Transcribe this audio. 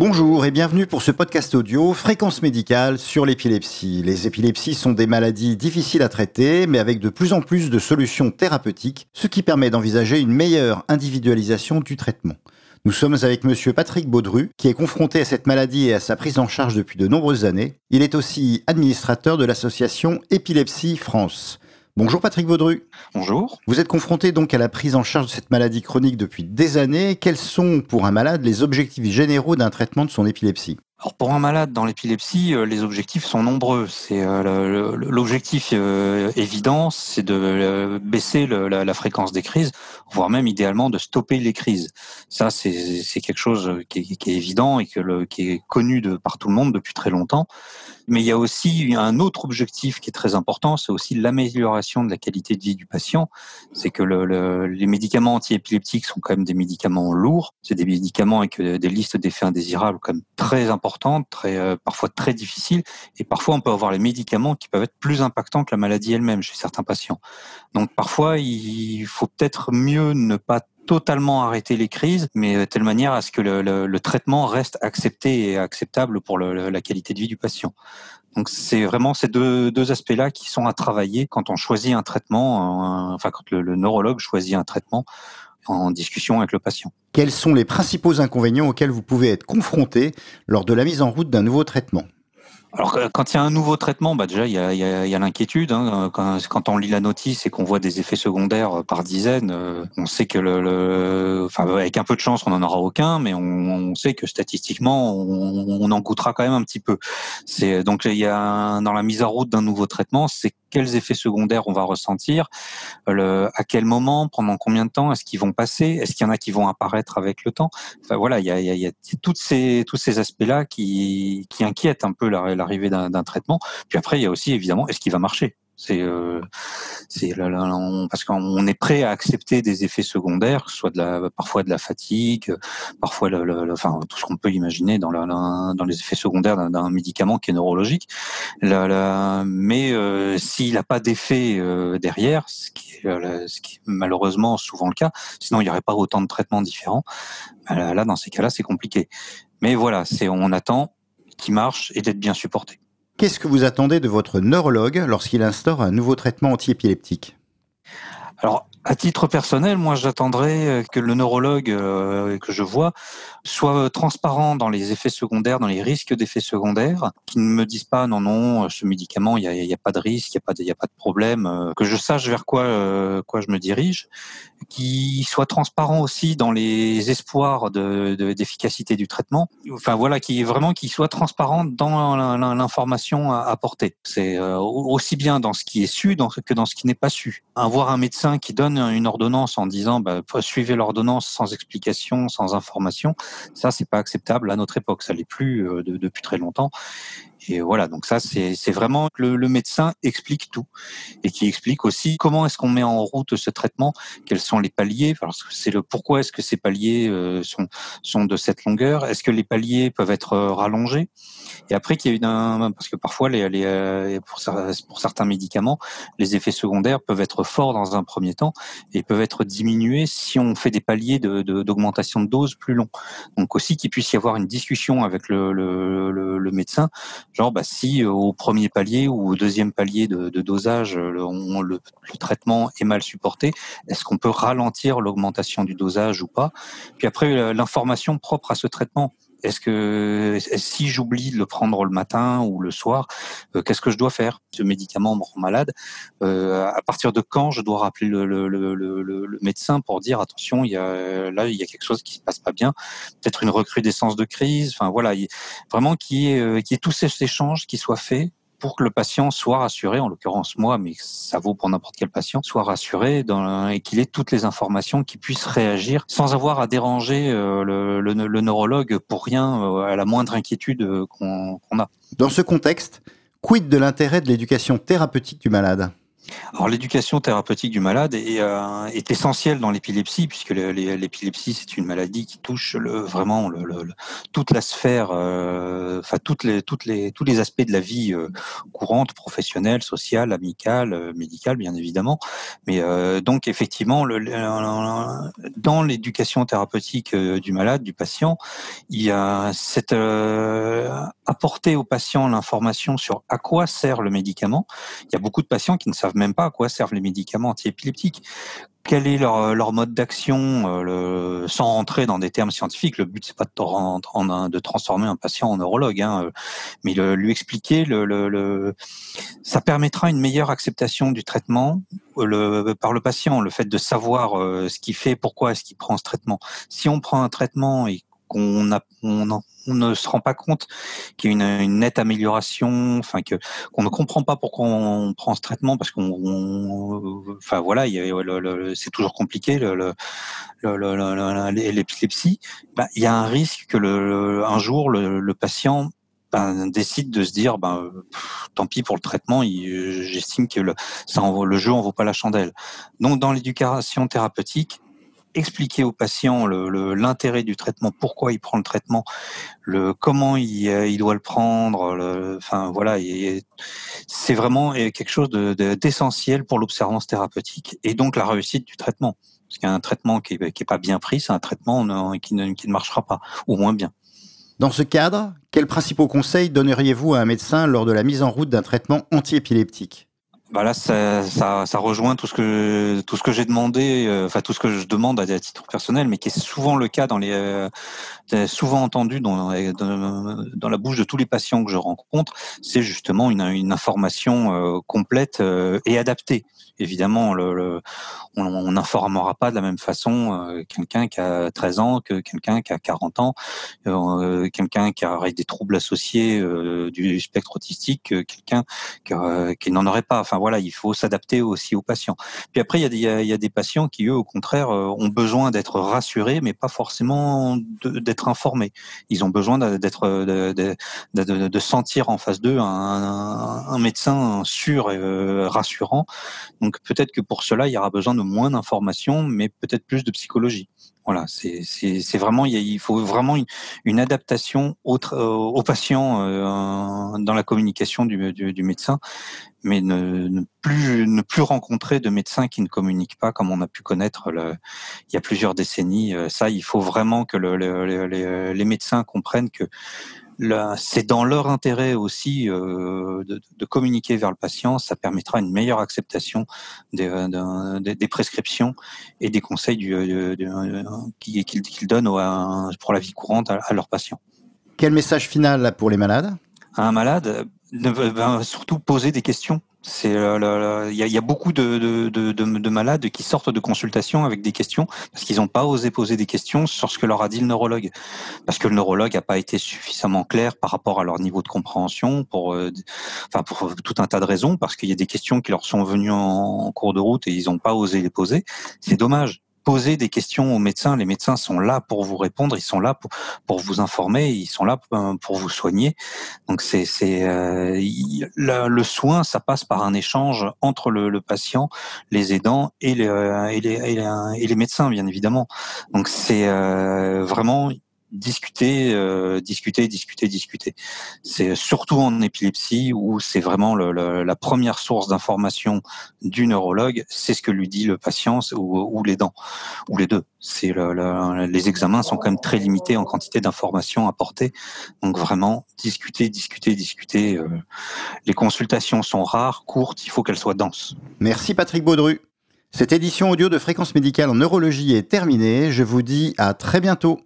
Bonjour et bienvenue pour ce podcast audio Fréquence médicale sur l'épilepsie. Les épilepsies sont des maladies difficiles à traiter, mais avec de plus en plus de solutions thérapeutiques, ce qui permet d'envisager une meilleure individualisation du traitement. Nous sommes avec monsieur Patrick Baudru, qui est confronté à cette maladie et à sa prise en charge depuis de nombreuses années. Il est aussi administrateur de l'association Épilepsie France. Bonjour Patrick Baudru. Bonjour. Vous êtes confronté donc à la prise en charge de cette maladie chronique depuis des années. Quels sont pour un malade les objectifs généraux d'un traitement de son épilepsie? Alors pour un malade dans l'épilepsie, euh, les objectifs sont nombreux. C'est euh, l'objectif euh, évident, c'est de baisser la, fréquence des crises, voire même idéalement de stopper les crises. Ça, c'est quelque chose qui est, évident et que qui est connu de par tout le monde depuis très longtemps. Mais il y a aussi un autre objectif qui est très important, c'est aussi l'amélioration de la qualité de vie du patient. C'est que le, les médicaments antiépileptiques sont quand même des médicaments lourds. C'est des médicaments avec des listes d'effets indésirables quand même très importantes très euh, parfois très difficile, et parfois on peut avoir les médicaments qui peuvent être plus impactants que la maladie elle-même chez certains patients. Donc parfois il faut peut-être mieux ne pas totalement arrêter les crises, mais de telle manière à ce que le, traitement reste accepté et acceptable pour la qualité de vie du patient. Donc c'est vraiment ces deux, aspects-là qui sont à travailler quand on choisit un traitement, enfin quand le neurologue choisit un traitement en discussion avec le patient. Quels sont les principaux inconvénients auxquels vous pouvez être confronté lors de la mise en route d'un nouveau traitement? Alors quand il y a un nouveau traitement, bah déjà il y a, y a, y a l'inquiétude. Hein. Quand, quand, on lit la notice et qu'on voit des effets secondaires par dizaines, euh, on sait que le, le, enfin avec un peu de chance on n'en aura aucun, mais on, on, sait que statistiquement on, on, en coûtera quand même un petit peu. C'est donc il y a dans la mise en route d'un nouveau traitement, c'est quels effets secondaires on va ressentir, le, à quel moment, pendant combien de temps, est-ce qu'ils vont passer, est-ce qu'il y en a qui vont apparaître avec le temps. Enfin voilà, il y a, il y a, toutes ces tous ces aspects-là qui, qui inquiètent un peu l'arrivée d'un traitement. Puis après, il y a aussi évidemment, est-ce qu'il va marcher c'est euh, c'est parce qu'on est prêt à accepter des effets secondaires, soit de la, parfois de la fatigue, parfois le, enfin tout ce qu'on peut imaginer dans, la, dans les effets secondaires d'un médicament qui est neurologique. mais euh, s'il n'a pas d'effet euh, derrière, ce qui, est, ce qui est malheureusement souvent le cas, sinon il n'y aurait pas autant de traitements différents. Bah, là, dans ces cas-là, c'est compliqué. Mais voilà, c'est on attend qu'il marche et d'être bien supporté. Qu'est-ce que vous attendez de votre neurologue lorsqu'il instaure un nouveau traitement antiépileptique? À titre personnel, moi, j'attendrais euh, que le neurologue euh, que je vois soit euh, transparent dans les effets secondaires, dans les risques d'effets secondaires, qui ne me disent pas non, non, ce médicament, il n'y a, pas de risque, il n'y a, pas de, de problème, que je sache vers quoi, quoi je me dirige, qui soit transparent aussi dans les espoirs de, d'efficacité du traitement. Enfin voilà, qui vraiment qui soit transparent dans l'information à apporter. C'est aussi bien dans ce qui est su que dans ce qui n'est pas su. Avoir un médecin qui donne une ordonnance en disant bah, suivez l'ordonnance sans explication, sans information, ça c'est pas acceptable à notre époque. Ça l'est plus euh, depuis très longtemps. Et voilà, donc ça, c'est vraiment le, le, médecin explique tout et qui explique aussi comment est-ce qu'on met en route ce traitement, quels sont les paliers, c'est le pourquoi est-ce que ces paliers euh, sont, sont de cette longueur, est-ce que les paliers peuvent être euh, rallongés, et après qu'il y a eu un, parce que parfois les, les euh, pour, pour, certains médicaments, les effets secondaires peuvent être forts dans un premier temps et peuvent être diminués si on fait des paliers d'augmentation de, de, dose plus longs. Donc aussi qu'il puisse y avoir une discussion avec le, le, le médecin Genre, bah, si euh, au premier palier ou au deuxième palier de, dosage, euh, le, le, traitement est mal supporté, est-ce qu'on peut ralentir l'augmentation du dosage ou pas? Puis après, l'information propre à ce traitement. Est-ce que si j'oublie de le prendre le matin ou le soir, euh, qu'est-ce que je dois faire? Ce médicament me rend malade. à partir de quand je dois rappeler le, le, le, le, médecin pour dire attention, il y a là il y a quelque chose qui se passe pas bien, peut-être une recrudescence de crise. Enfin voilà, vraiment qui est qui est tous ces échanges qui soient faits pour que le patient soit rassuré, en l'occurrence moi, mais ça vaut pour n'importe quel patient, soit rassuré et qu'il ait toutes les informations, qu'il puisse réagir sans avoir à déranger euh, le, le, neurologue pour rien, euh, à la moindre inquiétude euh, qu'on a. Dans ce contexte, quid de l'intérêt de l'éducation thérapeutique du malade? Alors l'éducation thérapeutique du malade est, euh, essentielle dans l'épilepsie puisque l'épilepsie c'est une maladie qui touche vraiment toute la sphère, euh, enfin toutes les tous les aspects de la vie euh, courante, professionnelle, sociale, amicale, médicale bien évidemment. Mais donc effectivement dans l'éducation thérapeutique du malade, du patient, il y a cette apporter au patient l'information sur à quoi sert le médicament. Il y a beaucoup de patients qui ne savent même pas à quoi servent les médicaments antiépileptiques. Quel est leur, leur mode d'action, euh, sans rentrer dans des termes scientifiques. Le but c'est pas de, de, transformer un patient en neurologue, hein, euh, mais le, lui expliquer. Le, le, ça permettra une meilleure acceptation du traitement par le patient. Le fait de savoir euh, ce qu'il fait, pourquoi est-ce qu'il prend ce traitement. Si on prend un traitement et qu'on a, on, ne se rend pas compte qu'il y a une, une, nette amélioration, enfin que qu'on ne comprend pas pourquoi on prend ce traitement parce qu'on, enfin voilà, c'est toujours compliqué l'épilepsie. Ben, il y a un risque que le, un jour le, le patient ben, décide de se dire ben tant pis pour le traitement j'estime que le ça en, le jeu en vaut pas la chandelle donc dans l'éducation thérapeutique expliquer au patient l'intérêt du traitement, pourquoi il prend le traitement, le comment il, euh, doit le prendre. Enfin voilà, c'est vraiment quelque chose d'essentiel de, pour l'observance thérapeutique et donc la réussite du traitement. Parce qu'un traitement qui n'est pas bien pris, c'est un traitement qui ne, qui ne marchera pas, ou moins bien. Dans ce cadre, quels principaux conseils donneriez-vous à un médecin lors de la mise en route d'un traitement antiépileptique? Bah là, ça, ça, ça, rejoint tout ce que tout ce que j'ai demandé, euh, enfin tout ce que je demande à, titre personnel, mais qui est souvent le cas dans les euh, souvent entendu dans, la bouche de tous les patients que je rencontre, c'est justement une, une information euh, complète euh, et adaptée. Évidemment, le, le on n'informera pas de la même façon quelqu'un qui a 13 ans que quelqu'un qui a 40 ans, quelqu'un qui a des troubles associés du spectre autistique, quelqu'un qui, qui n'en aurait pas. Voilà, il faut s'adapter aussi aux patients. Puis après, il y, a, il y a des patients qui, eux, au contraire, euh, ont besoin d'être rassurés, mais pas forcément d'être informés. Ils ont besoin d'être, de, de, de, de, sentir en face d'eux un, un, médecin sûr et euh, rassurant. Donc peut-être que pour cela, il y aura besoin de moins d'informations, mais peut-être plus de psychologie. Voilà, c'est vraiment il faut vraiment une, adaptation euh, au patient euh, dans la communication du, du, médecin, mais ne, plus ne plus rencontrer de médecins qui ne communiquent pas comme on a pu connaître il y a plusieurs décennies. Euh, ça, il faut vraiment que le, les, les médecins comprennent que c'est dans leur intérêt aussi euh, de, de, communiquer vers le patient. Ça permettra une meilleure acceptation des, euh, des, des prescriptions et des conseils du, euh, qu'ils qu donnent pour la vie courante à, à leurs patients. Quel message final pour les malades? Un malade, ben, surtout poser des questions il y, a, beaucoup de, de, de, de, malades qui sortent de consultation avec des questions parce qu'ils n'ont pas osé poser des questions sur ce que leur a dit le neurologue, parce que le neurologue n'a pas été suffisamment clair par rapport à leur niveau de compréhension pour, euh, pour tout un tas de raisons, parce qu'il y a des questions qui leur sont venues en cours de route et ils n'ont pas osé les poser. C'est dommage poser des questions aux médecins. Les médecins sont là pour vous répondre, ils sont là pour, pour vous informer, ils sont là pour, vous soigner. Donc c'est c'est euh, le, soin, ça passe par un échange entre le, patient, les aidants et les, et les, et les, médecins, bien évidemment. Donc c'est euh, vraiment discuter, euh, discuter, discuter, discuter. C'est surtout en épilepsie où c'est vraiment la première source d'information du neurologue, c'est ce que lui dit le patient ou, ou les dents, ou les deux. C'est le, les examens sont quand même très limités en quantité d'informations apportées, donc vraiment discuter, discuter, discuter. Euh, les consultations sont rares, courtes, il faut qu'elles soient denses. Merci Patrick Baudru. Cette édition audio de Fréquence médicale en neurologie est terminée. Je vous dis à très bientôt.